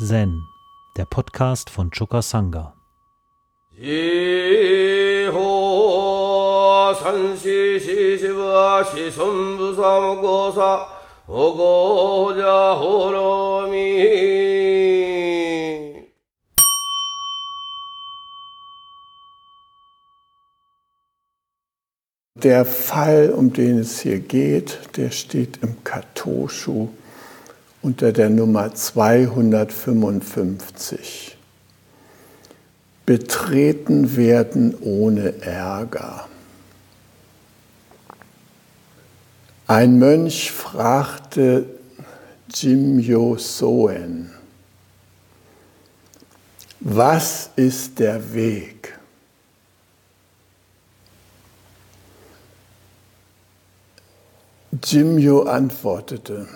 Zen, der Podcast von Choka Sangha. Der Fall, um den es hier geht, der steht im Katoshu unter der Nummer 255. Betreten werden ohne Ärger. Ein Mönch fragte Jimyo Soen, was ist der Weg? Jimyo antwortete,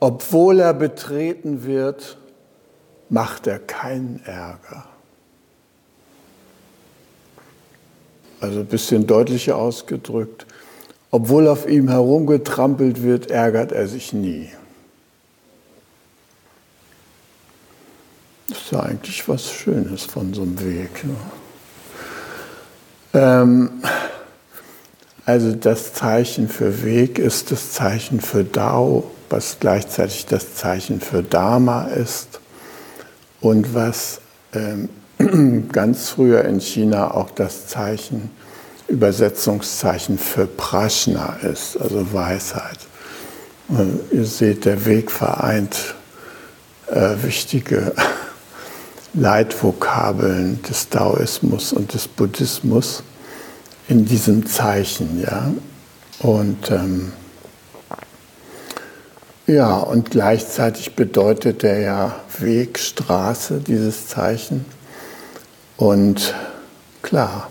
obwohl er betreten wird, macht er keinen Ärger. Also ein bisschen deutlicher ausgedrückt, obwohl auf ihm herumgetrampelt wird, ärgert er sich nie. Das ist ja eigentlich was Schönes von so einem Weg. Ne? Ähm, also das Zeichen für Weg ist das Zeichen für Dao, was gleichzeitig das Zeichen für Dharma ist und was ähm, ganz früher in China auch das Zeichen, Übersetzungszeichen für Prajna ist, also Weisheit. Und ihr seht, der Weg vereint äh, wichtige Leitvokabeln des Daoismus und des Buddhismus in diesem Zeichen, ja. Und ähm, ja, und gleichzeitig bedeutet der ja Weg, Straße, dieses Zeichen. Und klar,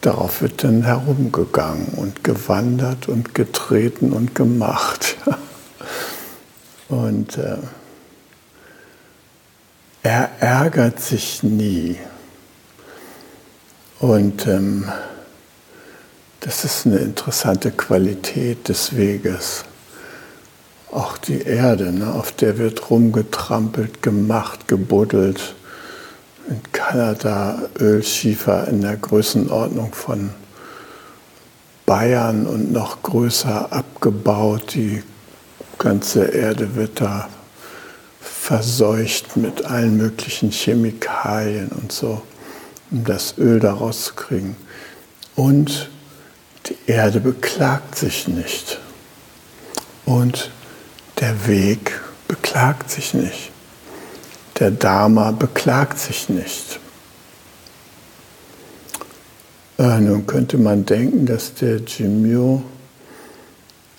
darauf wird dann herumgegangen und gewandert und getreten und gemacht. Und äh, er ärgert sich nie. Und ähm, das ist eine interessante Qualität des Weges. Auch die Erde, ne, auf der wird rumgetrampelt, gemacht, gebuddelt. In Kanada Ölschiefer in der Größenordnung von Bayern und noch größer abgebaut. Die ganze Erde wird da verseucht mit allen möglichen Chemikalien und so um das Öl daraus zu kriegen. Und die Erde beklagt sich nicht. Und der Weg beklagt sich nicht. Der Dharma beklagt sich nicht. Äh, nun könnte man denken, dass der Jimyo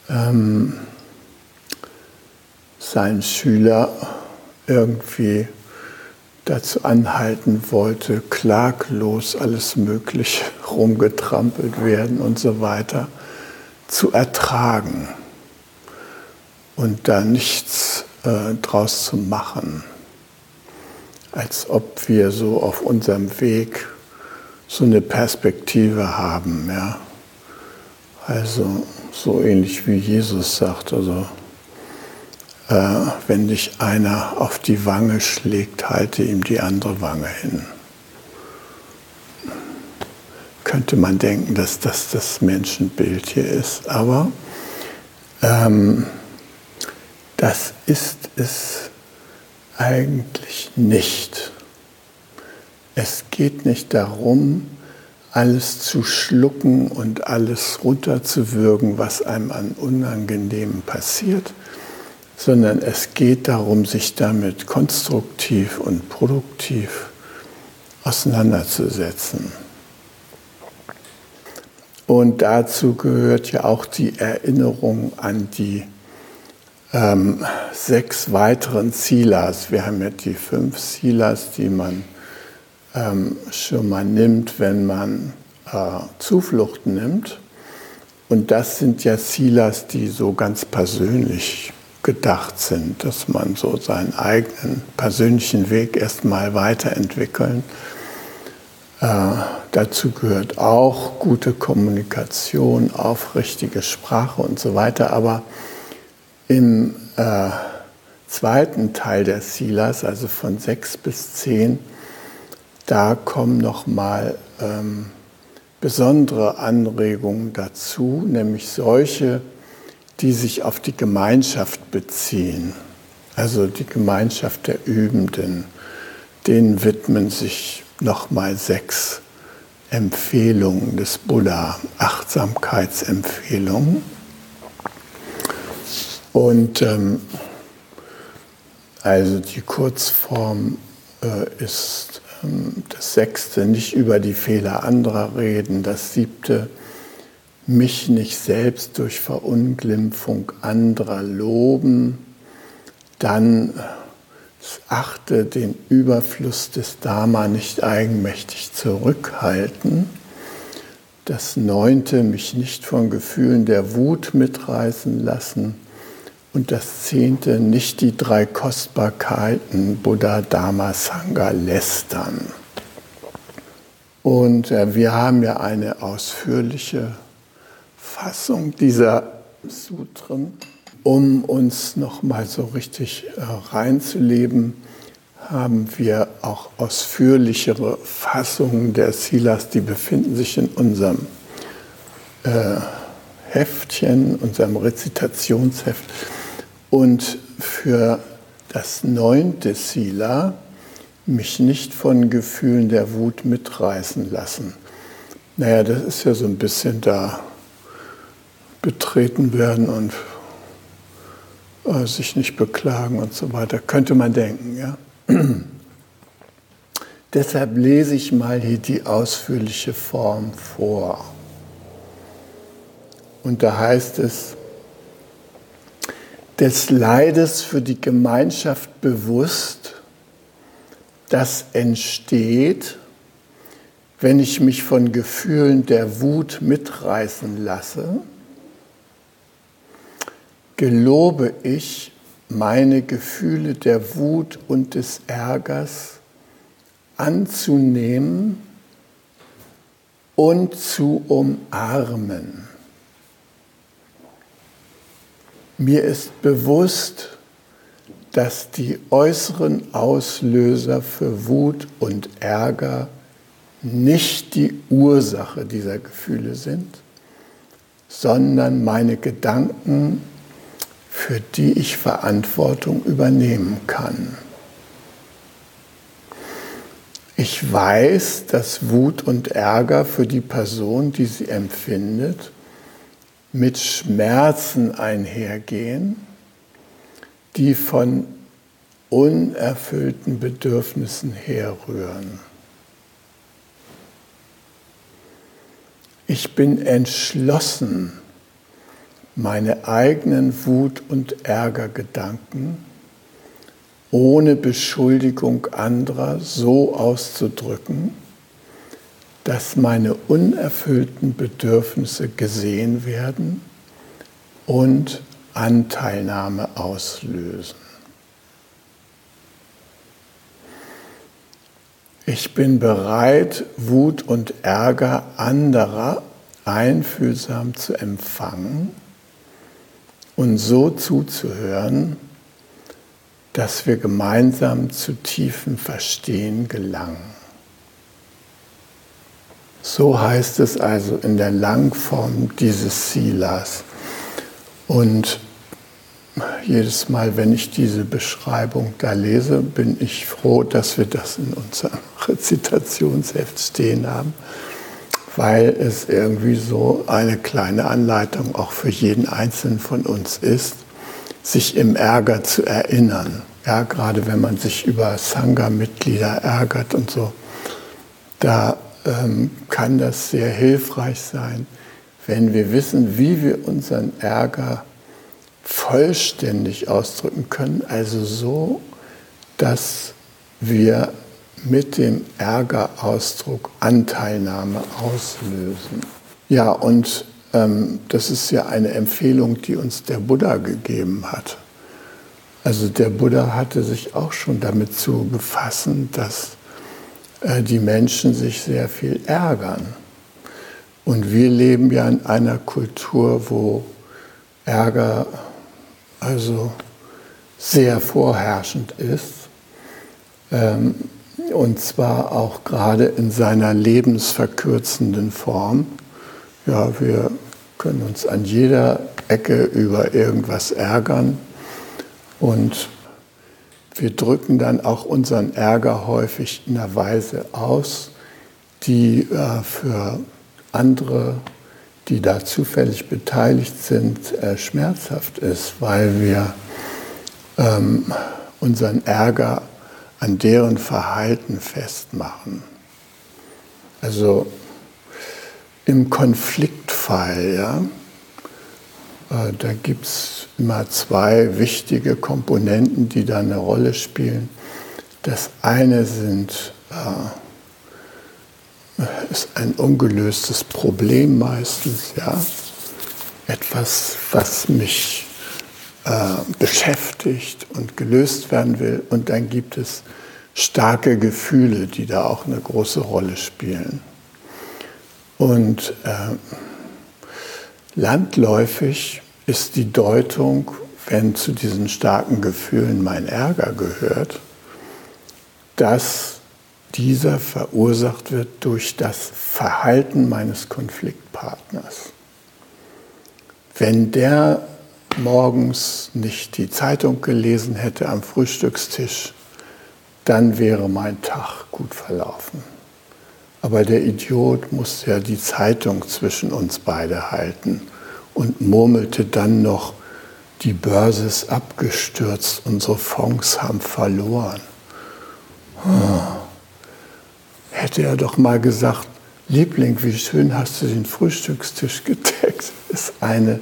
ähm, seinen Schüler irgendwie dazu anhalten wollte, klaglos alles Mögliche rumgetrampelt werden und so weiter, zu ertragen und da nichts äh, draus zu machen, als ob wir so auf unserem Weg so eine Perspektive haben, ja. Also so ähnlich wie Jesus sagt, also äh, wenn dich einer auf die Wange schlägt, halte ihm die andere Wange hin. Könnte man denken, dass das das Menschenbild hier ist, aber ähm, das ist es eigentlich nicht. Es geht nicht darum, alles zu schlucken und alles runterzuwürgen, was einem an Unangenehmen passiert, sondern es geht darum, sich damit konstruktiv und produktiv auseinanderzusetzen. Und dazu gehört ja auch die Erinnerung an die ähm, sechs weiteren Silas. Wir haben ja die fünf Silas, die man ähm, schon mal nimmt, wenn man äh, Zuflucht nimmt. Und das sind ja Silas, die so ganz persönlich gedacht sind, dass man so seinen eigenen persönlichen Weg erstmal weiterentwickeln. Äh, dazu gehört auch gute Kommunikation, aufrichtige Sprache und so weiter. Aber im äh, zweiten Teil der Silas, also von sechs bis zehn, da kommen nochmal ähm, besondere Anregungen dazu, nämlich solche, die sich auf die Gemeinschaft beziehen, also die Gemeinschaft der Übenden. Denen widmen sich nochmal sechs Empfehlungen des Buddha, Achtsamkeitsempfehlungen. Und ähm, also die Kurzform äh, ist ähm, das sechste, nicht über die Fehler anderer reden, das siebte, mich nicht selbst durch Verunglimpfung anderer loben, dann achte den Überfluss des Dharma nicht eigenmächtig zurückhalten. Das neunte, mich nicht von Gefühlen der Wut mitreißen lassen. Und das zehnte, nicht die drei Kostbarkeiten Buddha, Dharma, Sangha lästern. Und äh, wir haben ja eine ausführliche Fassung dieser Sutren. Um uns nochmal so richtig äh, reinzuleben, haben wir auch ausführlichere Fassungen der Silas, die befinden sich in unserem äh, Heftchen, unserem Rezitationsheft. Und für das neunte Sila, mich nicht von Gefühlen der Wut mitreißen lassen. Naja, das ist ja so ein bisschen da betreten werden und äh, sich nicht beklagen und so weiter, könnte man denken. Ja? Deshalb lese ich mal hier die ausführliche Form vor. Und da heißt es, des Leides für die Gemeinschaft bewusst, das entsteht, wenn ich mich von Gefühlen der Wut mitreißen lasse gelobe ich meine Gefühle der Wut und des Ärgers anzunehmen und zu umarmen. Mir ist bewusst, dass die äußeren Auslöser für Wut und Ärger nicht die Ursache dieser Gefühle sind, sondern meine Gedanken für die ich Verantwortung übernehmen kann. Ich weiß, dass Wut und Ärger für die Person, die sie empfindet, mit Schmerzen einhergehen, die von unerfüllten Bedürfnissen herrühren. Ich bin entschlossen, meine eigenen Wut- und Ärgergedanken ohne Beschuldigung anderer so auszudrücken, dass meine unerfüllten Bedürfnisse gesehen werden und Anteilnahme auslösen. Ich bin bereit, Wut und Ärger anderer einfühlsam zu empfangen und so zuzuhören, dass wir gemeinsam zu tiefem Verstehen gelangen. So heißt es also in der Langform dieses Silas. Und jedes Mal, wenn ich diese Beschreibung da lese, bin ich froh, dass wir das in unserem Rezitationsheft stehen haben weil es irgendwie so eine kleine Anleitung auch für jeden Einzelnen von uns ist, sich im Ärger zu erinnern. Ja, gerade wenn man sich über Sangha-Mitglieder ärgert und so, da ähm, kann das sehr hilfreich sein, wenn wir wissen, wie wir unseren Ärger vollständig ausdrücken können, also so, dass wir mit dem Ärgerausdruck Anteilnahme auslösen. Ja, und ähm, das ist ja eine Empfehlung, die uns der Buddha gegeben hat. Also der Buddha hatte sich auch schon damit zu befassen, dass äh, die Menschen sich sehr viel ärgern. Und wir leben ja in einer Kultur, wo Ärger also sehr vorherrschend ist. Ähm, und zwar auch gerade in seiner lebensverkürzenden Form. Ja, wir können uns an jeder Ecke über irgendwas ärgern und wir drücken dann auch unseren Ärger häufig in einer Weise aus, die äh, für andere, die da zufällig beteiligt sind, äh, schmerzhaft ist, weil wir ähm, unseren Ärger an deren Verhalten festmachen. Also im Konfliktfall, ja, äh, da gibt es immer zwei wichtige Komponenten, die da eine Rolle spielen. Das eine sind, äh, ist ein ungelöstes Problem meistens, ja, etwas, was mich äh, beschäftigt und gelöst werden will. Und dann gibt es starke Gefühle, die da auch eine große Rolle spielen. Und äh, landläufig ist die Deutung, wenn zu diesen starken Gefühlen mein Ärger gehört, dass dieser verursacht wird durch das Verhalten meines Konfliktpartners. Wenn der morgens nicht die Zeitung gelesen hätte am Frühstückstisch, dann wäre mein Tag gut verlaufen. Aber der Idiot musste ja die Zeitung zwischen uns beide halten und murmelte dann noch, die Börse ist abgestürzt, unsere Fonds haben verloren. Oh. Hätte er doch mal gesagt, Liebling, wie schön hast du den Frühstückstisch gedeckt. Ist eine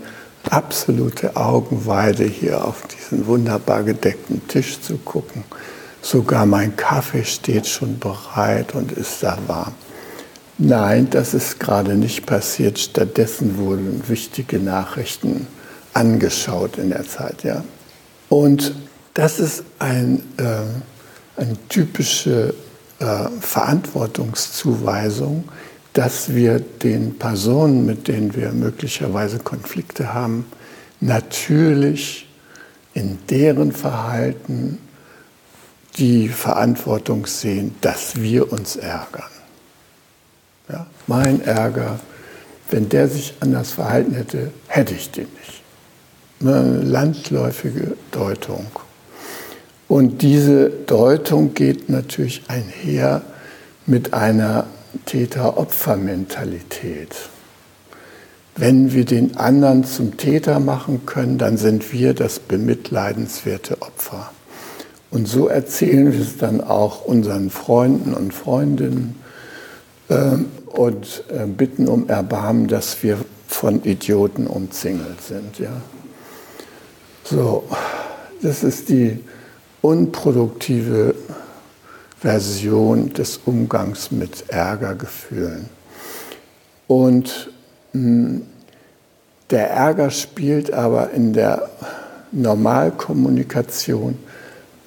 absolute Augenweide, hier auf diesen wunderbar gedeckten Tisch zu gucken. Sogar mein Kaffee steht schon bereit und ist da warm. Nein, das ist gerade nicht passiert. Stattdessen wurden wichtige Nachrichten angeschaut in der Zeit. Ja. Und das ist ein, äh, eine typische äh, Verantwortungszuweisung, dass wir den Personen, mit denen wir möglicherweise Konflikte haben, natürlich in deren Verhalten die Verantwortung sehen, dass wir uns ärgern. Ja, mein Ärger, wenn der sich anders verhalten hätte, hätte ich den nicht. Eine landläufige Deutung. Und diese Deutung geht natürlich einher mit einer Täter-Opfer-Mentalität. Wenn wir den anderen zum Täter machen können, dann sind wir das bemitleidenswerte Opfer. Und so erzählen wir es dann auch unseren Freunden und Freundinnen äh, und äh, bitten um Erbarmen, dass wir von Idioten umzingelt sind. Ja? So, das ist die unproduktive Version des Umgangs mit Ärgergefühlen. Und hm, der Ärger spielt aber in der Normalkommunikation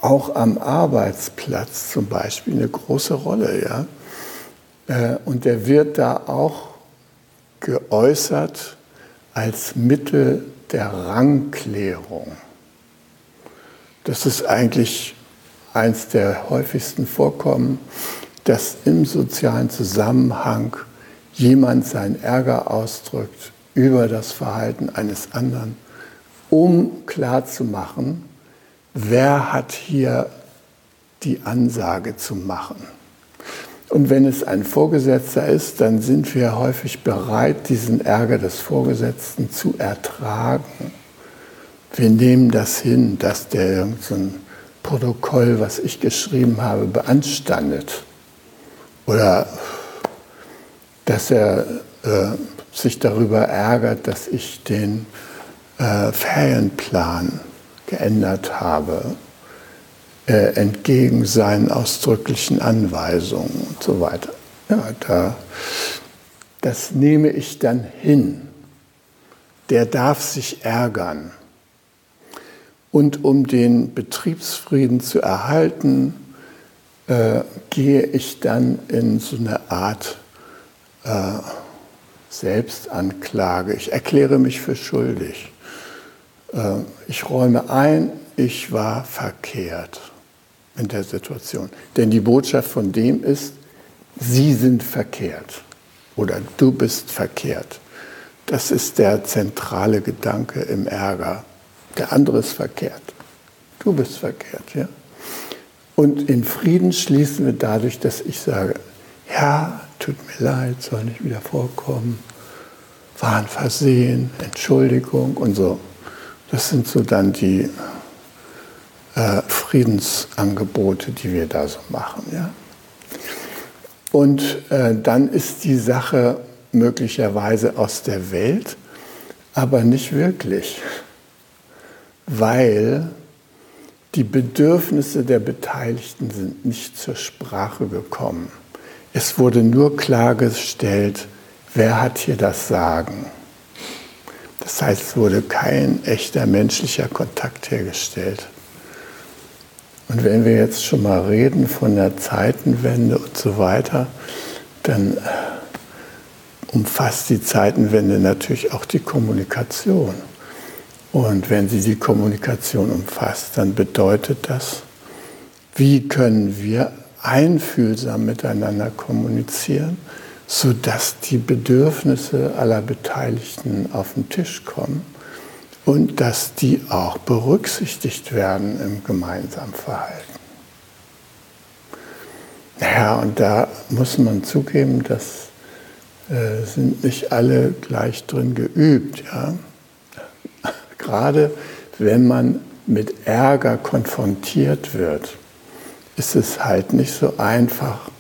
auch am Arbeitsplatz zum Beispiel eine große Rolle. Ja? Äh, und der wird da auch geäußert als Mittel der Rangklärung. Das ist eigentlich eins der häufigsten Vorkommen, dass im sozialen Zusammenhang jemand seinen Ärger ausdrückt über das Verhalten eines anderen, um klarzumachen, wer hat hier die Ansage zu machen. Und wenn es ein Vorgesetzter ist, dann sind wir häufig bereit, diesen Ärger des Vorgesetzten zu ertragen. Wir nehmen das hin, dass der irgendein Protokoll, was ich geschrieben habe, beanstandet. Oder dass er äh, sich darüber ärgert, dass ich den äh, Ferienplan geändert habe, äh, entgegen seinen ausdrücklichen Anweisungen und so weiter. Ja, da, das nehme ich dann hin. Der darf sich ärgern. Und um den Betriebsfrieden zu erhalten, äh, gehe ich dann in so eine Art äh, Selbstanklage. Ich erkläre mich für schuldig. Äh, ich räume ein, ich war verkehrt in der Situation. Denn die Botschaft von dem ist, Sie sind verkehrt oder du bist verkehrt. Das ist der zentrale Gedanke im Ärger. Der andere ist verkehrt. Du bist verkehrt, ja. Und in Frieden schließen wir dadurch, dass ich sage, ja, tut mir leid, soll nicht wieder vorkommen, war ein Versehen, Entschuldigung und so. Das sind so dann die äh, Friedensangebote, die wir da so machen. Ja? Und äh, dann ist die Sache möglicherweise aus der Welt, aber nicht wirklich, weil die Bedürfnisse der Beteiligten sind nicht zur Sprache gekommen. Es wurde nur klargestellt, wer hat hier das Sagen. Das heißt, es wurde kein echter menschlicher Kontakt hergestellt. Und wenn wir jetzt schon mal reden von der Zeitenwende und so weiter, dann umfasst die Zeitenwende natürlich auch die Kommunikation. Und wenn sie die Kommunikation umfasst, dann bedeutet das, wie können wir einfühlsam miteinander kommunizieren, sodass die Bedürfnisse aller Beteiligten auf den Tisch kommen und dass die auch berücksichtigt werden im gemeinsamen Verhalten. Naja, und da muss man zugeben, dass äh, sind nicht alle gleich drin geübt. Ja? Gerade wenn man mit Ärger konfrontiert wird, ist es halt nicht so einfach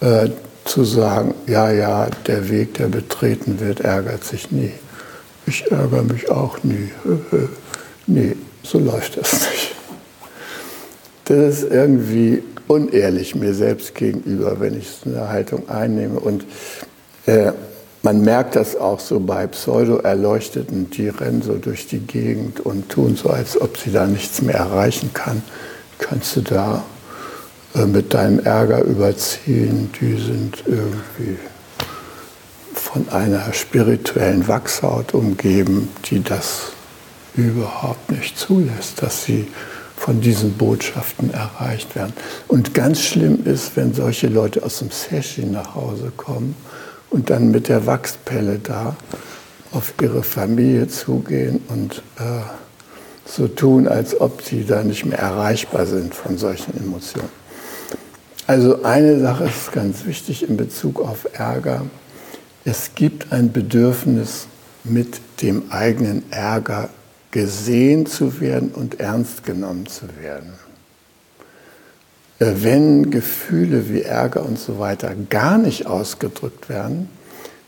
äh, zu sagen, ja, ja, der Weg, der betreten wird, ärgert sich nie. Ich ärgere mich auch nie. nee, so läuft das nicht. Das ist irgendwie unehrlich mir selbst gegenüber, wenn ich so eine Haltung einnehme. Und äh, man merkt das auch so bei Pseudo-Erleuchteten, die rennen so durch die Gegend und tun so, als ob sie da nichts mehr erreichen kann. Kannst du da äh, mit deinem Ärger überziehen? Die sind irgendwie von einer spirituellen Wachshaut umgeben, die das überhaupt nicht zulässt, dass sie von diesen Botschaften erreicht werden. Und ganz schlimm ist, wenn solche Leute aus dem Session nach Hause kommen und dann mit der Wachspelle da auf ihre Familie zugehen und äh, so tun, als ob sie da nicht mehr erreichbar sind von solchen Emotionen. Also eine Sache ist ganz wichtig in Bezug auf Ärger. Es gibt ein Bedürfnis, mit dem eigenen Ärger gesehen zu werden und ernst genommen zu werden. Äh, wenn Gefühle wie Ärger und so weiter gar nicht ausgedrückt werden,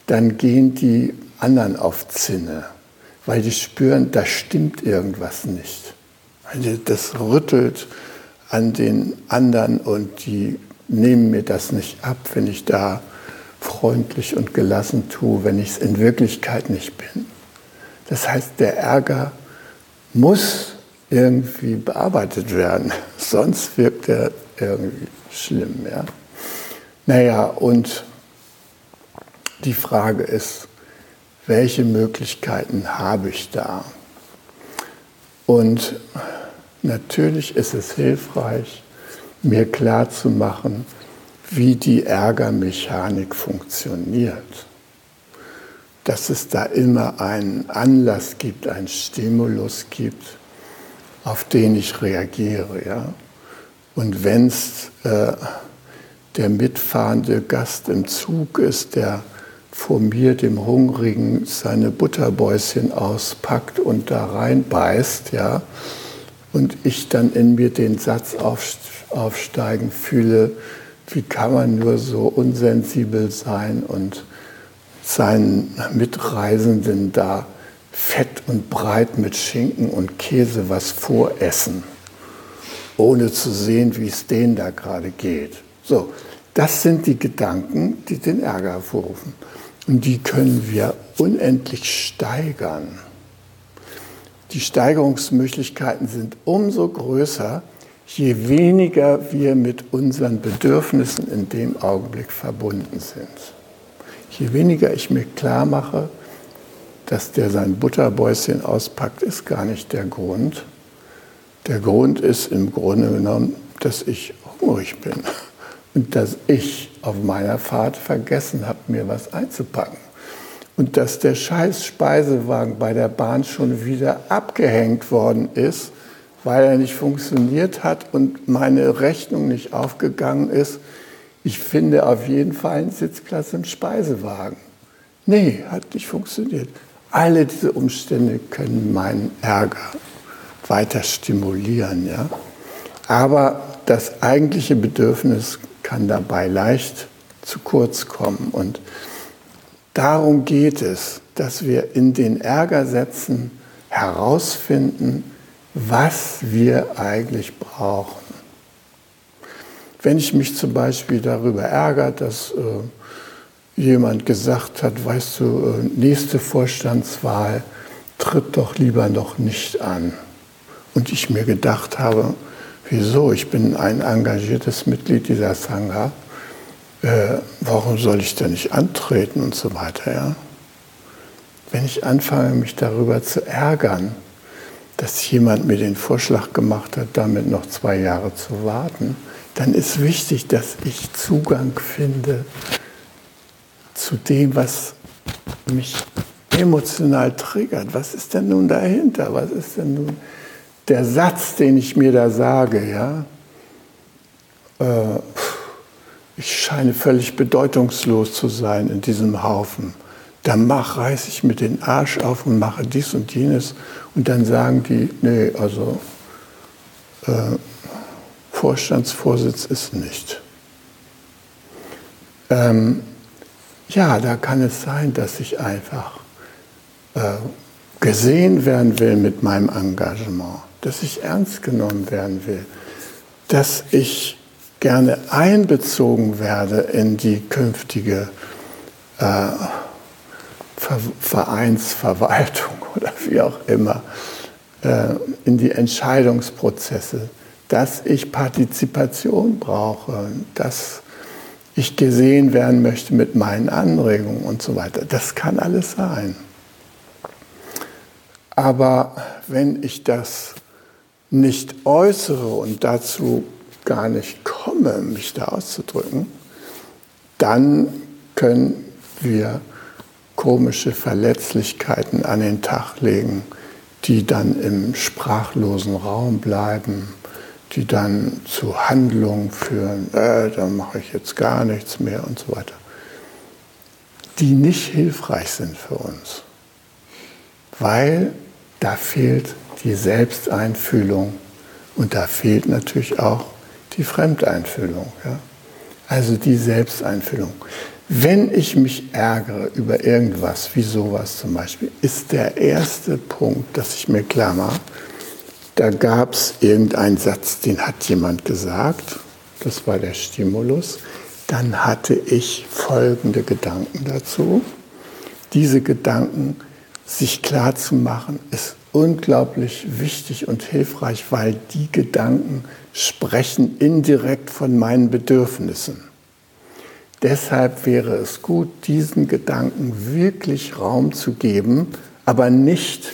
dann gehen die anderen auf Zinne, weil die spüren, da stimmt irgendwas nicht. Also das rüttelt an den anderen und die nehmen mir das nicht ab, wenn ich da freundlich und gelassen tue, wenn ich es in Wirklichkeit nicht bin. Das heißt, der Ärger muss irgendwie bearbeitet werden, sonst wirkt er irgendwie schlimm. Ja? Naja, und die Frage ist, welche Möglichkeiten habe ich da? Und natürlich ist es hilfreich, mir klarzumachen, wie die Ärgermechanik funktioniert. Dass es da immer einen Anlass gibt, einen Stimulus gibt, auf den ich reagiere. Ja? Und wenn es äh, der mitfahrende Gast im Zug ist, der vor mir, dem Hungrigen, seine Butterbäuschen auspackt und da reinbeißt, ja, und ich dann in mir den Satz aufsteigen fühle, wie kann man nur so unsensibel sein und seinen Mitreisenden da fett und breit mit Schinken und Käse was voressen, ohne zu sehen, wie es denen da gerade geht. So, das sind die Gedanken, die den Ärger hervorrufen. Und die können wir unendlich steigern. Die Steigerungsmöglichkeiten sind umso größer, je weniger wir mit unseren Bedürfnissen in dem Augenblick verbunden sind. Je weniger ich mir klar mache, dass der sein Butterbäuschen auspackt, ist gar nicht der Grund, Der Grund ist im Grunde genommen, dass ich hungrig bin und dass ich auf meiner Fahrt vergessen habe, mir was einzupacken. Und dass der scheiß Speisewagen bei der Bahn schon wieder abgehängt worden ist, weil er nicht funktioniert hat und meine Rechnung nicht aufgegangen ist. Ich finde auf jeden Fall einen Sitzplatz im Speisewagen. Nee, hat nicht funktioniert. Alle diese Umstände können meinen Ärger weiter stimulieren. Ja? Aber das eigentliche Bedürfnis kann dabei leicht zu kurz kommen. Und darum geht es, dass wir in den Ärgersätzen herausfinden, was wir eigentlich brauchen. Wenn ich mich zum Beispiel darüber ärgere, dass äh, jemand gesagt hat, weißt du, äh, nächste Vorstandswahl tritt doch lieber noch nicht an. Und ich mir gedacht habe, wieso, ich bin ein engagiertes Mitglied dieser Sangha, äh, warum soll ich denn nicht antreten und so weiter. Ja? Wenn ich anfange, mich darüber zu ärgern, dass jemand mir den Vorschlag gemacht hat, damit noch zwei Jahre zu warten, dann ist wichtig, dass ich Zugang finde zu dem, was mich emotional triggert. Was ist denn nun dahinter? Was ist denn nun der Satz, den ich mir da sage? Ja? Äh, ich scheine völlig bedeutungslos zu sein in diesem Haufen. Da mach, reiß ich mir den Arsch auf und mache dies und jenes. Und dann sagen die, nee, also äh, Vorstandsvorsitz ist nicht. Ähm, ja, da kann es sein, dass ich einfach äh, gesehen werden will mit meinem Engagement, dass ich ernst genommen werden will, dass ich gerne einbezogen werde in die künftige äh, Vereinsverwaltung oder wie auch immer, äh, in die Entscheidungsprozesse, dass ich Partizipation brauche, dass ich gesehen werden möchte mit meinen Anregungen und so weiter. Das kann alles sein. Aber wenn ich das nicht äußere und dazu gar nicht komme, mich da auszudrücken, dann können wir komische Verletzlichkeiten an den Tag legen, die dann im sprachlosen Raum bleiben, die dann zu Handlungen führen, äh, dann mache ich jetzt gar nichts mehr und so weiter, die nicht hilfreich sind für uns, weil da fehlt die Selbsteinfühlung und da fehlt natürlich auch die Fremdeinfühlung. Ja? Also die Selbsteinfühlung. Wenn ich mich ärgere über irgendwas, wie sowas zum Beispiel, ist der erste Punkt, dass ich mir klar mache, da gab es irgendeinen Satz, den hat jemand gesagt, das war der Stimulus. Dann hatte ich folgende Gedanken dazu. Diese Gedanken sich klar zu machen, ist unglaublich wichtig und hilfreich, weil die Gedanken sprechen indirekt von meinen Bedürfnissen. Deshalb wäre es gut, diesen Gedanken wirklich Raum zu geben, aber nicht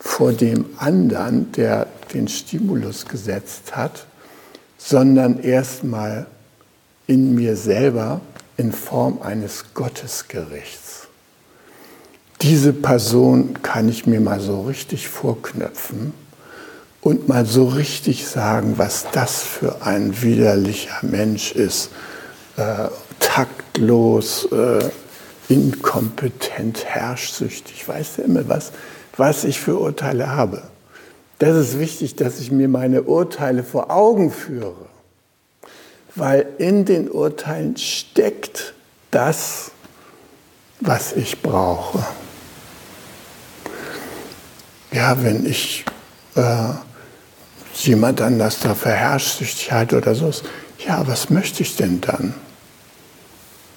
vor dem anderen, der den Stimulus gesetzt hat, sondern erstmal in mir selber in Form eines Gottesgerichts. Diese Person kann ich mir mal so richtig vorknöpfen und mal so richtig sagen, was das für ein widerlicher Mensch ist. Äh, taktlos, äh, inkompetent, herrschsüchtig, weiß der immer was, was ich für Urteile habe. Das ist wichtig, dass ich mir meine Urteile vor Augen führe, weil in den Urteilen steckt das, was ich brauche. Ja, wenn ich äh, jemand anders da für Herrschsüchtigkeit oder so ja, was möchte ich denn dann?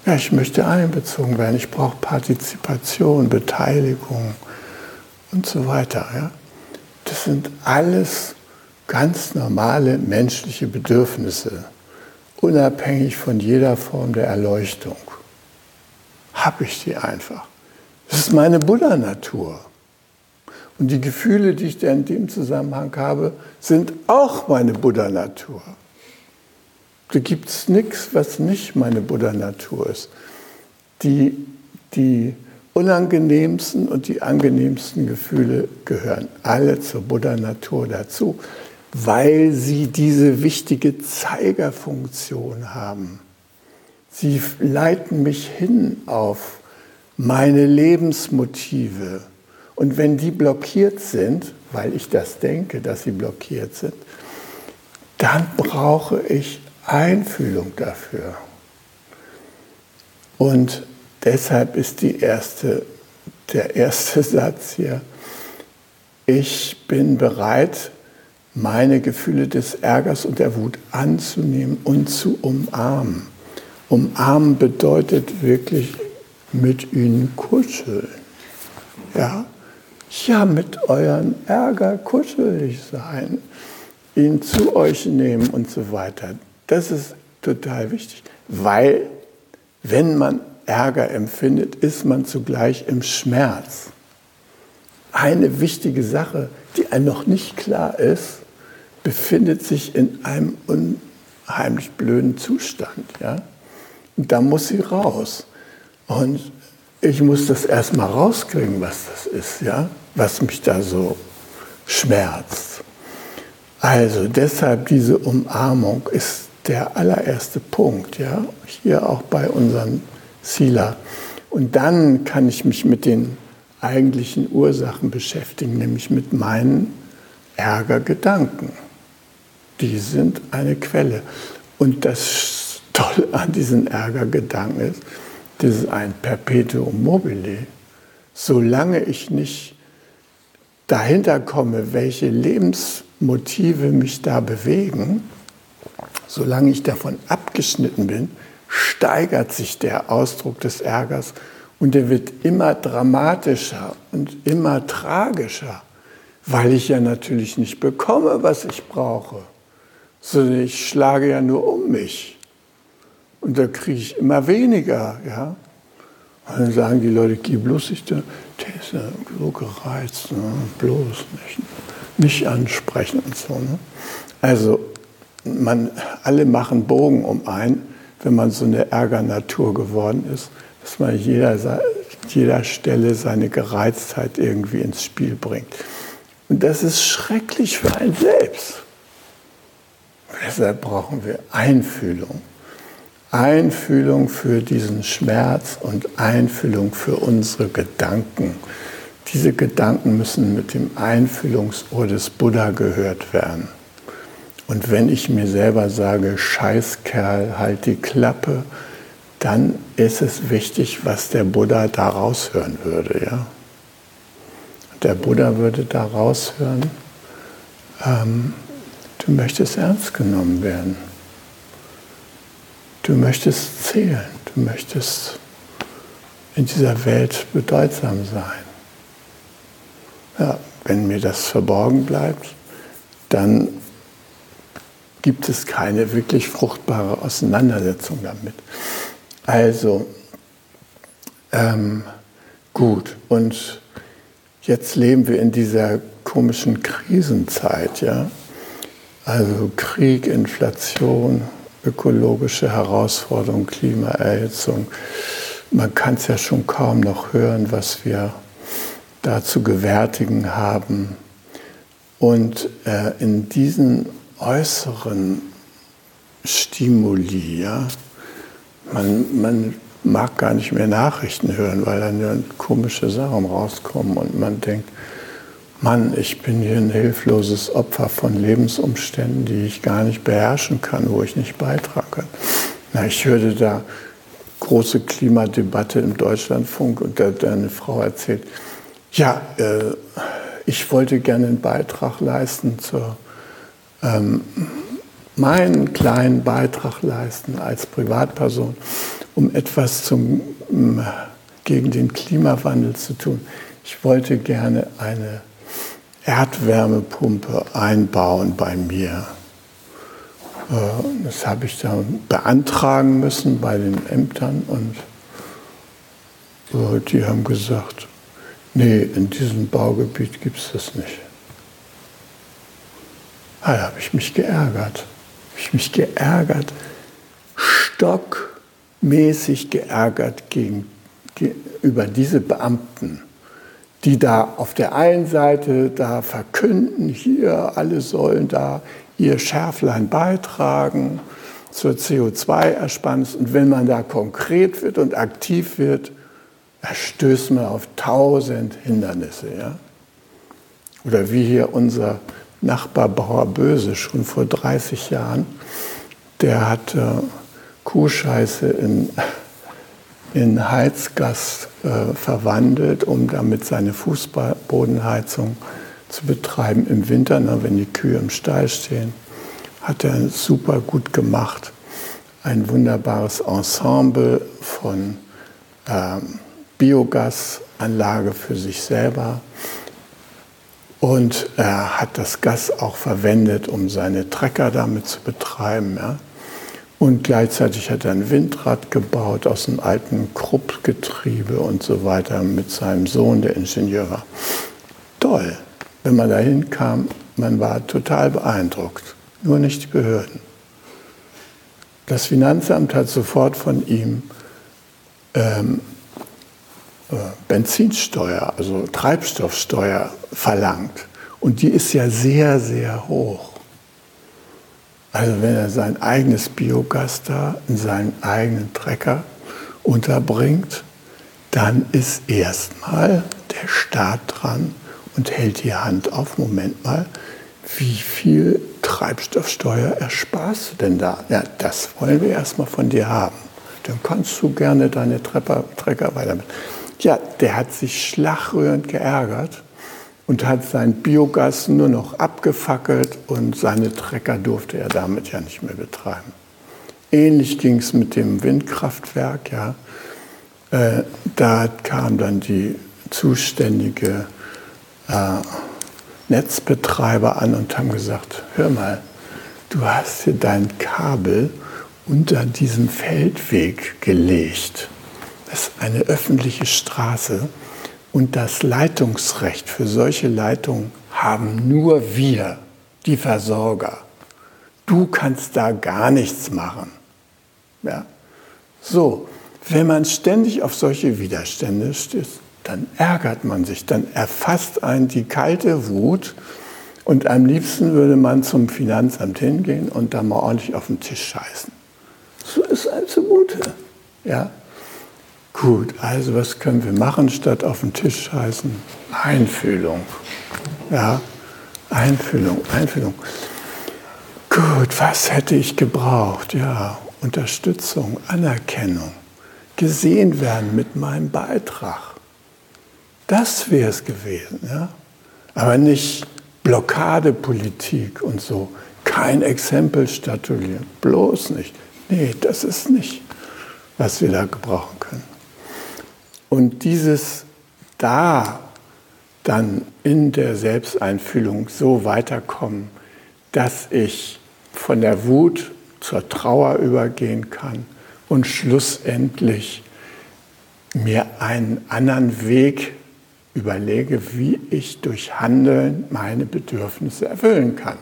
Ja, ich möchte einbezogen werden, ich brauche Partizipation, Beteiligung und so weiter. Ja? Das sind alles ganz normale menschliche Bedürfnisse, unabhängig von jeder Form der Erleuchtung. Habe ich die einfach. Das ist meine Buddha-Natur. Und die Gefühle, die ich da in dem Zusammenhang habe, sind auch meine Buddha-Natur. Da gibt es nichts, was nicht meine Buddha-Natur ist. Die, die unangenehmsten und die angenehmsten Gefühle gehören alle zur Buddha-Natur dazu, weil sie diese wichtige Zeigerfunktion haben. Sie leiten mich hin auf meine Lebensmotive. Und wenn die blockiert sind, weil ich das denke, dass sie blockiert sind, dann brauche ich Einfühlung dafür. Und deshalb ist die erste, der erste Satz hier, ich bin bereit, meine Gefühle des Ärgers und der Wut anzunehmen und zu umarmen. Umarmen bedeutet wirklich mit ihnen kuscheln. Ja, ja mit euren Ärger kuschelig sein, ihn zu euch nehmen und so weiter. Das ist total wichtig, weil wenn man Ärger empfindet, ist man zugleich im Schmerz. Eine wichtige Sache, die einem noch nicht klar ist, befindet sich in einem unheimlich blöden Zustand. Ja? Und da muss sie raus. Und ich muss das erstmal rauskriegen, was das ist, ja? was mich da so schmerzt. Also deshalb diese Umarmung ist der allererste Punkt, ja, hier auch bei unserem Sila. Und dann kann ich mich mit den eigentlichen Ursachen beschäftigen, nämlich mit meinen Ärgergedanken. Die sind eine Quelle. Und das Tolle an diesen Ärgergedanken ist, das ist ein Perpetuum mobile. Solange ich nicht dahinter komme, welche Lebensmotive mich da bewegen, solange ich davon abgeschnitten bin, steigert sich der Ausdruck des Ärgers und er wird immer dramatischer und immer tragischer, weil ich ja natürlich nicht bekomme, was ich brauche, sondern ich schlage ja nur um mich. Und da kriege ich immer weniger. Ja? Und dann sagen die Leute, geh bloß nicht, der, ist ja so gereizt, ne? bloß nicht, nicht ansprechen und so. Ne? Also man, alle machen Bogen um ein, wenn man so eine Ärgernatur geworden ist, dass man jeder, jeder Stelle seine Gereiztheit irgendwie ins Spiel bringt. Und das ist schrecklich für einen selbst. deshalb brauchen wir Einfühlung. Einfühlung für diesen Schmerz und Einfühlung für unsere Gedanken. Diese Gedanken müssen mit dem Einfühlungsohr des Buddha gehört werden. Und wenn ich mir selber sage, Scheißkerl, halt die Klappe, dann ist es wichtig, was der Buddha da raushören würde. Ja? Der Buddha würde da raushören, ähm, du möchtest ernst genommen werden. Du möchtest zählen, du möchtest in dieser Welt bedeutsam sein. Ja, wenn mir das verborgen bleibt, dann gibt es keine wirklich fruchtbare Auseinandersetzung damit. Also, ähm, gut, und jetzt leben wir in dieser komischen Krisenzeit, ja. Also Krieg, Inflation, ökologische Herausforderung, Klimaerhitzung. Man kann es ja schon kaum noch hören, was wir da zu gewärtigen haben. Und äh, in diesen äußeren Stimuli, ja, man, man mag gar nicht mehr Nachrichten hören, weil dann ja komische Sachen rauskommen und man denkt, Mann, ich bin hier ein hilfloses Opfer von Lebensumständen, die ich gar nicht beherrschen kann, wo ich nicht beitragen kann. Na, ich hörte da große Klimadebatte im Deutschlandfunk und da hat eine Frau erzählt, ja, äh, ich wollte gerne einen Beitrag leisten zur, ähm, meinen kleinen Beitrag leisten als Privatperson, um etwas zum, gegen den Klimawandel zu tun. Ich wollte gerne eine Erdwärmepumpe einbauen bei mir. Äh, das habe ich dann beantragen müssen bei den Ämtern und äh, die haben gesagt, nee, in diesem Baugebiet gibt es das nicht. Ah, da habe ich mich geärgert. Habe ich mich geärgert, stockmäßig geärgert gegen, über diese Beamten, die da auf der einen Seite da verkünden, hier alle sollen da ihr Schärflein beitragen zur CO2-Ersparnis. Und wenn man da konkret wird und aktiv wird, da stößt man auf tausend Hindernisse. Ja? Oder wie hier unser Nachbar Bauer Böse schon vor 30 Jahren, der hat äh, Kuhscheiße in, in Heizgas äh, verwandelt, um damit seine Fußbodenheizung zu betreiben im Winter, na, wenn die Kühe im Stall stehen. Hat er super gut gemacht. Ein wunderbares Ensemble von ähm, Biogasanlage für sich selber. Und er hat das Gas auch verwendet, um seine Trecker damit zu betreiben. Ja. Und gleichzeitig hat er ein Windrad gebaut aus einem alten Kruppgetriebe und so weiter mit seinem Sohn, der Ingenieur war. Toll. Wenn man dahin kam, man war total beeindruckt. Nur nicht die Behörden. Das Finanzamt hat sofort von ihm ähm, äh, Benzinsteuer, also Treibstoffsteuer verlangt. Und die ist ja sehr, sehr hoch. Also wenn er sein eigenes Biogas da in seinen eigenen Trecker unterbringt, dann ist erstmal der Staat dran und hält die Hand auf, Moment mal, wie viel Treibstoffsteuer ersparst du denn da? Ja, das wollen wir erstmal von dir haben. Dann kannst du gerne deine Trecker, Trecker weiter. Ja, der hat sich schlagrührend geärgert und hat sein Biogas nur noch abgefackelt und seine Trecker durfte er damit ja nicht mehr betreiben. Ähnlich ging es mit dem Windkraftwerk. Ja. Äh, da kam dann die zuständige äh, Netzbetreiber an und haben gesagt, hör mal, du hast hier dein Kabel unter diesem Feldweg gelegt. Ist eine öffentliche Straße und das Leitungsrecht für solche Leitungen haben nur wir, die Versorger. Du kannst da gar nichts machen. Ja? So, wenn man ständig auf solche Widerstände stößt, dann ärgert man sich, dann erfasst einen die kalte Wut und am liebsten würde man zum Finanzamt hingehen und da mal ordentlich auf den Tisch scheißen. So ist einem zugute. Ja? Gut, also was können wir machen statt auf den Tisch scheißen? Einfühlung. Ja, Einfühlung, Einfühlung. Gut, was hätte ich gebraucht? Ja, Unterstützung, Anerkennung, gesehen werden mit meinem Beitrag. Das wäre es gewesen, ja. Aber nicht Blockadepolitik und so. Kein Exempel statuieren, bloß nicht. Nee, das ist nicht, was wir da gebrauchen können. Und dieses da dann in der Selbsteinfühlung so weiterkommen, dass ich von der Wut zur Trauer übergehen kann und schlussendlich mir einen anderen Weg überlege, wie ich durch Handeln meine Bedürfnisse erfüllen kann.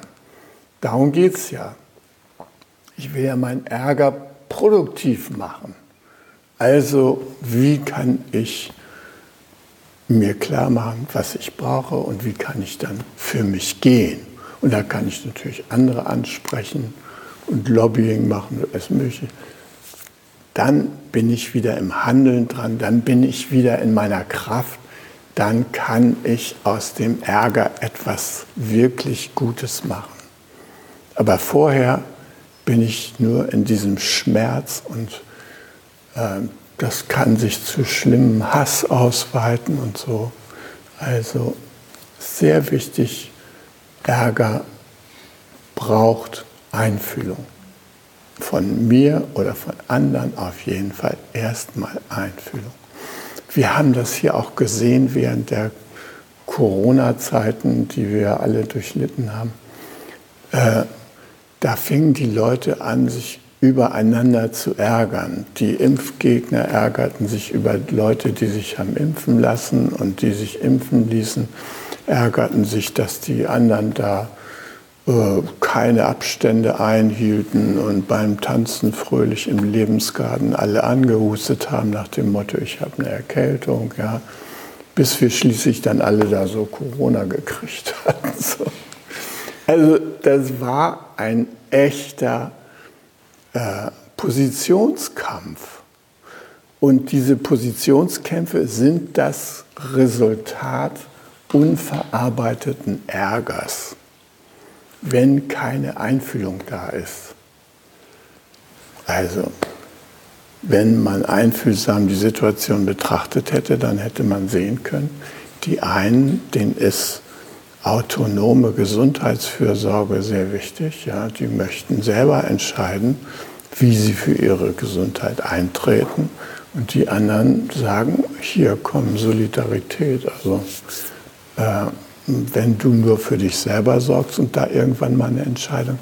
Darum geht es ja. Ich will ja meinen Ärger produktiv machen. Also wie kann ich mir klar machen, was ich brauche und wie kann ich dann für mich gehen. Und da kann ich natürlich andere ansprechen und Lobbying machen und alles Mögliche. Dann bin ich wieder im Handeln dran, dann bin ich wieder in meiner Kraft, dann kann ich aus dem Ärger etwas wirklich Gutes machen. Aber vorher bin ich nur in diesem Schmerz und ähm, das kann sich zu schlimmem Hass ausweiten und so. Also sehr wichtig, Ärger braucht Einfühlung. Von mir oder von anderen auf jeden Fall erstmal Einfühlung. Wir haben das hier auch gesehen während der Corona-Zeiten, die wir alle durchlitten haben. Äh, da fingen die Leute an, sich übereinander zu ärgern. Die Impfgegner ärgerten sich über Leute, die sich haben impfen lassen und die sich impfen ließen, ärgerten sich, dass die anderen da äh, keine Abstände einhielten und beim Tanzen fröhlich im Lebensgarten alle angehustet haben nach dem Motto, ich habe eine Erkältung, ja, bis wir schließlich dann alle da so Corona gekriegt hatten. So. Also das war ein echter Positionskampf. Und diese Positionskämpfe sind das Resultat unverarbeiteten Ärgers, wenn keine Einfühlung da ist. Also, wenn man einfühlsam die Situation betrachtet hätte, dann hätte man sehen können, die einen, denen ist autonome Gesundheitsfürsorge sehr wichtig. Ja, die möchten selber entscheiden, wie sie für ihre Gesundheit eintreten. Und die anderen sagen, hier kommt Solidarität. Also äh, wenn du nur für dich selber sorgst und da irgendwann mal eine Entscheidung,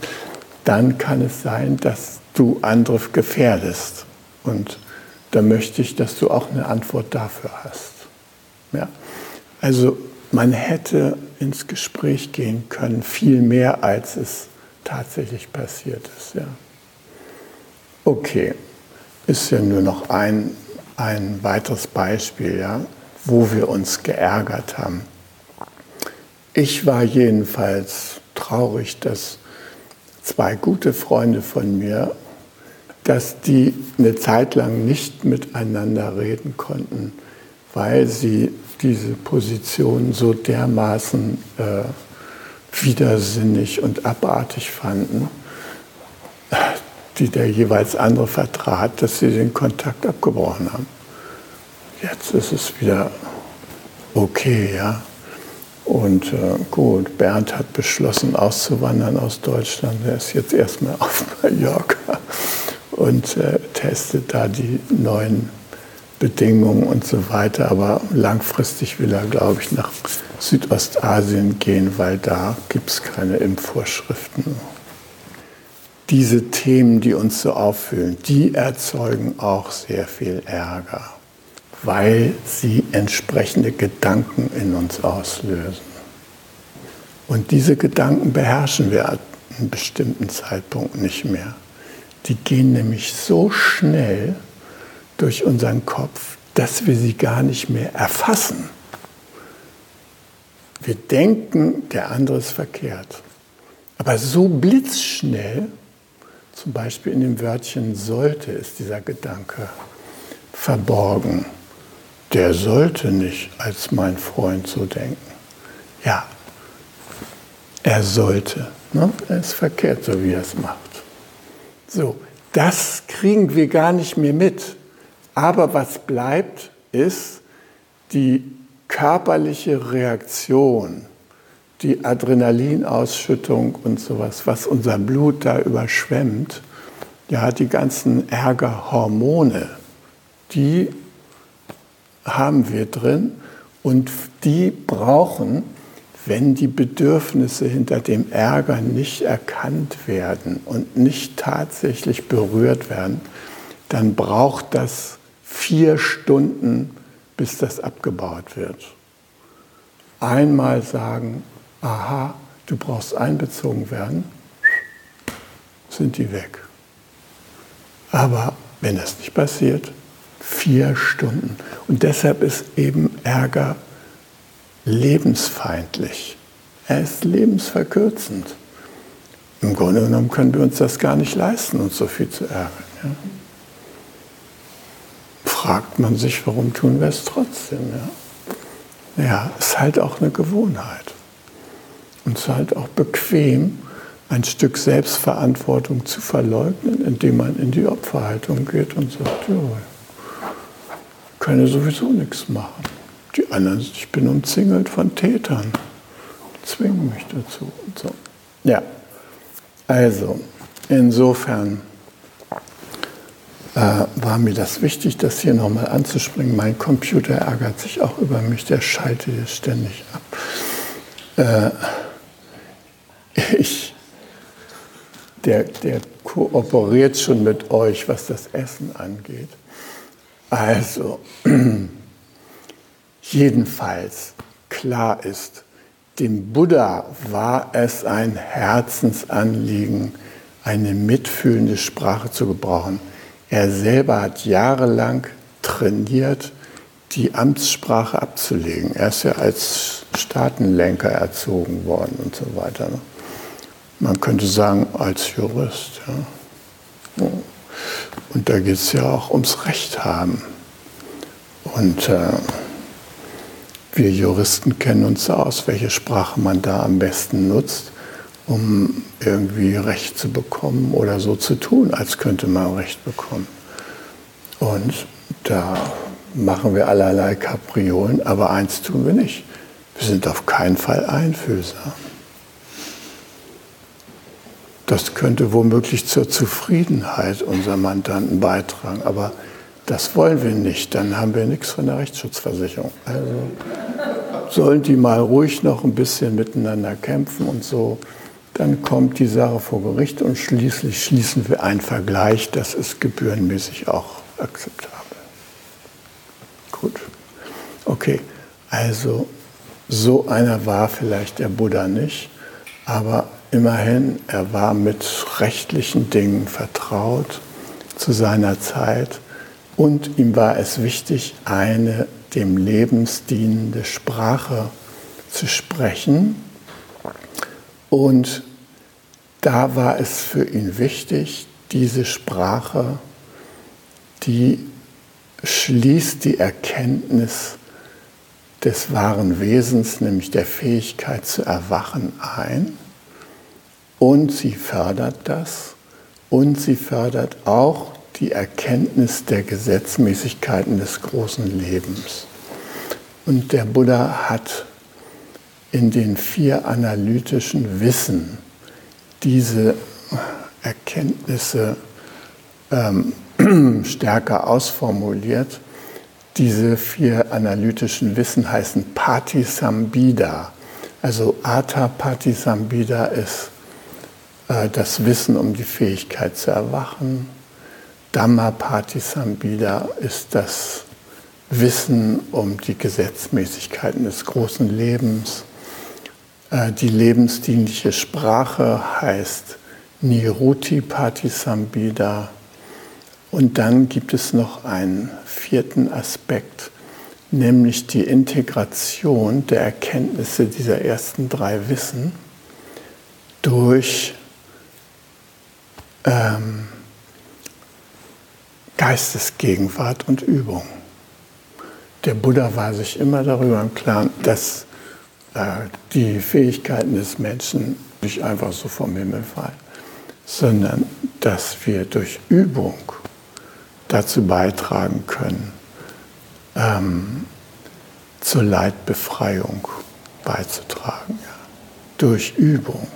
dann kann es sein, dass du andere gefährdest. Und da möchte ich, dass du auch eine Antwort dafür hast. Ja? Also man hätte ins Gespräch gehen können, viel mehr als es tatsächlich passiert ist. Ja. Okay, ist ja nur noch ein, ein weiteres Beispiel, ja, wo wir uns geärgert haben. Ich war jedenfalls traurig, dass zwei gute Freunde von mir, dass die eine Zeit lang nicht miteinander reden konnten, weil sie diese Position so dermaßen äh, widersinnig und abartig fanden, die der jeweils andere vertrat, dass sie den Kontakt abgebrochen haben. Jetzt ist es wieder okay, ja. Und äh, gut, Bernd hat beschlossen, auszuwandern aus Deutschland. Er ist jetzt erstmal auf Mallorca und äh, testet da die neuen Bedingungen und so weiter. Aber langfristig will er, glaube ich, nach Südostasien gehen, weil da gibt es keine Impfvorschriften. Diese Themen, die uns so auffühlen, die erzeugen auch sehr viel Ärger, weil sie entsprechende Gedanken in uns auslösen. Und diese Gedanken beherrschen wir an einem bestimmten Zeitpunkt nicht mehr. Die gehen nämlich so schnell, durch unseren Kopf, dass wir sie gar nicht mehr erfassen. Wir denken, der andere ist verkehrt. Aber so blitzschnell, zum Beispiel in dem Wörtchen sollte, ist dieser Gedanke verborgen. Der sollte nicht als mein Freund so denken. Ja, er sollte. Ne? Er ist verkehrt, so wie er es macht. So, das kriegen wir gar nicht mehr mit. Aber was bleibt, ist die körperliche Reaktion, die Adrenalinausschüttung und sowas, was unser Blut da überschwemmt. Ja, die ganzen Ärgerhormone, die haben wir drin und die brauchen, wenn die Bedürfnisse hinter dem Ärger nicht erkannt werden und nicht tatsächlich berührt werden, dann braucht das vier Stunden, bis das abgebaut wird. Einmal sagen, aha, du brauchst einbezogen werden, sind die weg. Aber wenn das nicht passiert, vier Stunden. Und deshalb ist eben Ärger lebensfeindlich. Er ist lebensverkürzend. Im Grunde genommen können wir uns das gar nicht leisten, uns so viel zu ärgern. Ja? Fragt man sich, warum tun wir es trotzdem? Ja, ja ist halt auch eine Gewohnheit. Und es ist halt auch bequem, ein Stück Selbstverantwortung zu verleugnen, indem man in die Opferhaltung geht und sagt, ja, ich kann ja sowieso nichts machen. Die anderen, ich bin umzingelt von Tätern, zwingen mich dazu und so. Ja, also insofern äh, war mir das wichtig, das hier nochmal anzuspringen. Mein Computer ärgert sich auch über mich, der schaltet jetzt ständig ab. Äh, ich, der, der kooperiert schon mit euch, was das Essen angeht. Also, jedenfalls klar ist, dem Buddha war es ein Herzensanliegen, eine mitfühlende Sprache zu gebrauchen. Er selber hat jahrelang trainiert, die Amtssprache abzulegen. Er ist ja als Staatenlenker erzogen worden und so weiter. Ne? Man könnte sagen, als Jurist. Ja. Und da geht es ja auch ums Recht haben. Und äh, wir Juristen kennen uns aus, welche Sprache man da am besten nutzt, um irgendwie Recht zu bekommen oder so zu tun, als könnte man Recht bekommen. Und da machen wir allerlei Kapriolen, aber eins tun wir nicht. Wir sind auf keinen Fall einfühlsam. Das könnte womöglich zur Zufriedenheit unserer Mandanten beitragen, aber das wollen wir nicht, dann haben wir nichts von der Rechtsschutzversicherung. Also sollen die mal ruhig noch ein bisschen miteinander kämpfen und so. Dann kommt die Sache vor Gericht und schließlich schließen wir einen Vergleich. Das ist gebührenmäßig auch akzeptabel. Gut. Okay, also so einer war vielleicht der Buddha nicht, aber immerhin, er war mit rechtlichen Dingen vertraut zu seiner Zeit und ihm war es wichtig, eine dem Lebens dienende Sprache zu sprechen. Und da war es für ihn wichtig, diese Sprache, die schließt die Erkenntnis des wahren Wesens, nämlich der Fähigkeit zu erwachen, ein. Und sie fördert das. Und sie fördert auch die Erkenntnis der Gesetzmäßigkeiten des großen Lebens. Und der Buddha hat in den vier analytischen Wissen diese Erkenntnisse ähm, stärker ausformuliert. Diese vier analytischen Wissen heißen Patisambhida. Also Ata Patisambhida ist äh, das Wissen um die Fähigkeit zu erwachen. Dhammapatisambhida ist das Wissen um die Gesetzmäßigkeiten des großen Lebens. Äh, die lebensdienliche Sprache heißt Niruti Patisambhida. Und dann gibt es noch einen vierten Aspekt, nämlich die Integration der Erkenntnisse dieser ersten drei Wissen durch ähm, Geistesgegenwart und Übung. Der Buddha war sich immer darüber im Klaren, dass die Fähigkeiten des Menschen nicht einfach so vom Himmel fallen, sondern dass wir durch Übung dazu beitragen können, ähm, zur Leidbefreiung beizutragen. Ja. Durch Übung.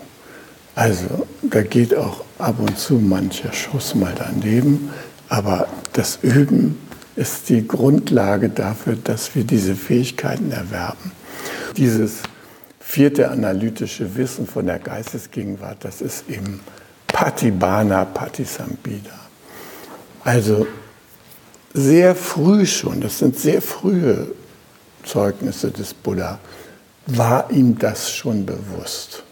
Also da geht auch ab und zu mancher Schuss mal daneben, aber das Üben ist die Grundlage dafür, dass wir diese Fähigkeiten erwerben. Dieses vierte analytische Wissen von der Geistesgegenwart, das ist eben Patibana Patisambhida. Also sehr früh schon, das sind sehr frühe Zeugnisse des Buddha, war ihm das schon bewusst.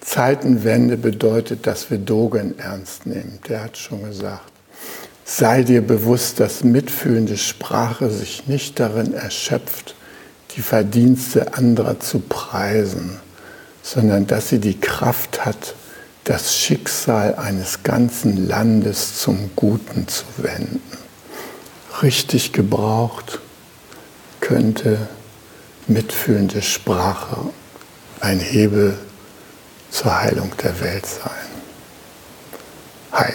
Zeitenwende bedeutet, dass wir Dogen ernst nehmen. Der hat schon gesagt, sei dir bewusst, dass mitfühlende Sprache sich nicht darin erschöpft, die Verdienste anderer zu preisen, sondern dass sie die Kraft hat, das Schicksal eines ganzen Landes zum Guten zu wenden. Richtig gebraucht könnte mitfühlende Sprache ein Hebel zur Heilung der Welt sein. Hi.